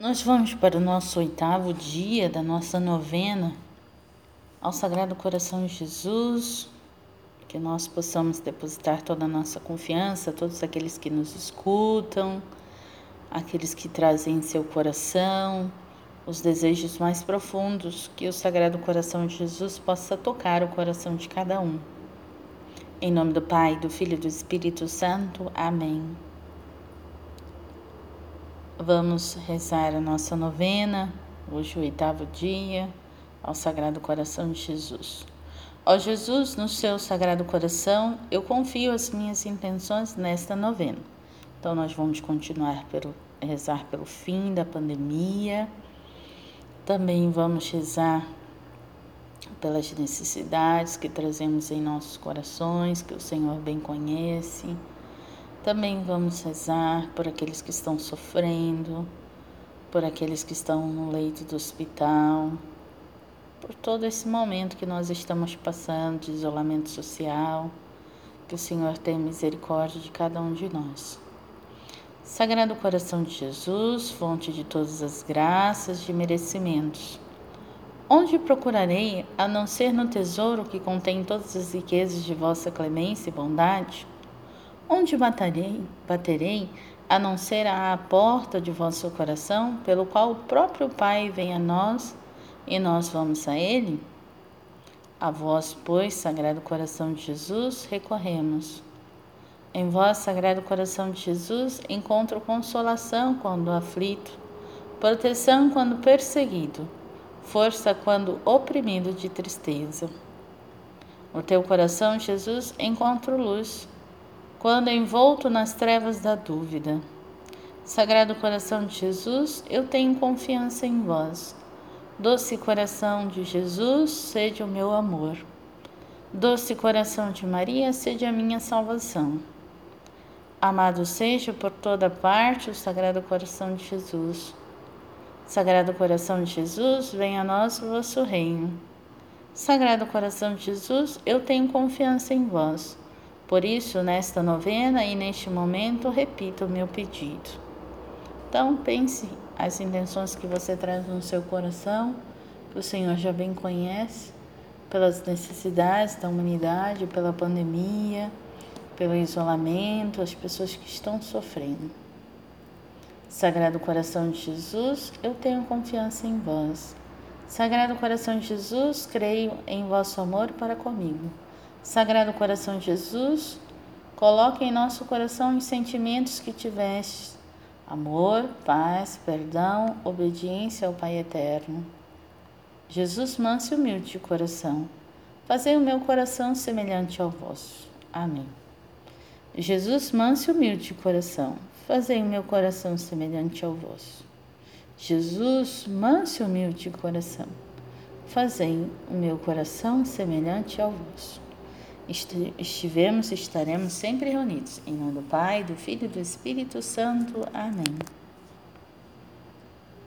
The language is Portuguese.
Nós vamos para o nosso oitavo dia da nossa novena ao Sagrado Coração de Jesus, que nós possamos depositar toda a nossa confiança, todos aqueles que nos escutam, aqueles que trazem em seu coração os desejos mais profundos, que o Sagrado Coração de Jesus possa tocar o coração de cada um. Em nome do Pai, do Filho e do Espírito Santo. Amém. Vamos rezar a nossa novena, hoje o oitavo dia, ao Sagrado Coração de Jesus. Ó Jesus, no seu Sagrado Coração, eu confio as minhas intenções nesta novena. Então, nós vamos continuar pelo, rezar pelo fim da pandemia. Também vamos rezar pelas necessidades que trazemos em nossos corações, que o Senhor bem conhece também vamos rezar por aqueles que estão sofrendo, por aqueles que estão no leito do hospital, por todo esse momento que nós estamos passando de isolamento social. Que o Senhor tenha misericórdia de cada um de nós. Sagrado Coração de Jesus, fonte de todas as graças e merecimentos. Onde procurarei, a não ser no tesouro que contém todas as riquezas de vossa clemência e bondade? Onde baterei, baterei, a não ser à porta de vosso coração, pelo qual o próprio Pai vem a nós e nós vamos a Ele? A vós, pois, Sagrado Coração de Jesus, recorremos. Em vós, Sagrado Coração de Jesus, encontro consolação quando aflito, proteção quando perseguido, força quando oprimido de tristeza. No teu coração, Jesus, encontro luz quando envolto nas trevas da dúvida. Sagrado coração de Jesus, eu tenho confiança em vós. Doce coração de Jesus, sede o meu amor. Doce coração de Maria, sede a minha salvação. Amado seja por toda parte o Sagrado Coração de Jesus. Sagrado Coração de Jesus, venha a nós o vosso reino. Sagrado Coração de Jesus, eu tenho confiança em vós. Por isso, nesta novena e neste momento, repito o meu pedido. Então, pense as intenções que você traz no seu coração, que o Senhor já bem conhece, pelas necessidades da humanidade, pela pandemia, pelo isolamento, as pessoas que estão sofrendo. Sagrado Coração de Jesus, eu tenho confiança em vós. Sagrado Coração de Jesus, creio em vosso amor para comigo. Sagrado Coração de Jesus, coloque em nosso coração os sentimentos que tiveste: amor, paz, perdão, obediência ao Pai eterno. Jesus, manso e humilde de coração, fazei o meu coração semelhante ao vosso. Amém. Jesus, manso e humilde de coração, fazei o meu coração semelhante ao vosso. Jesus, manso e humilde de coração, fazei o meu coração semelhante ao vosso estivemos e estaremos sempre reunidos. Em nome do Pai, do Filho e do Espírito Santo. Amém.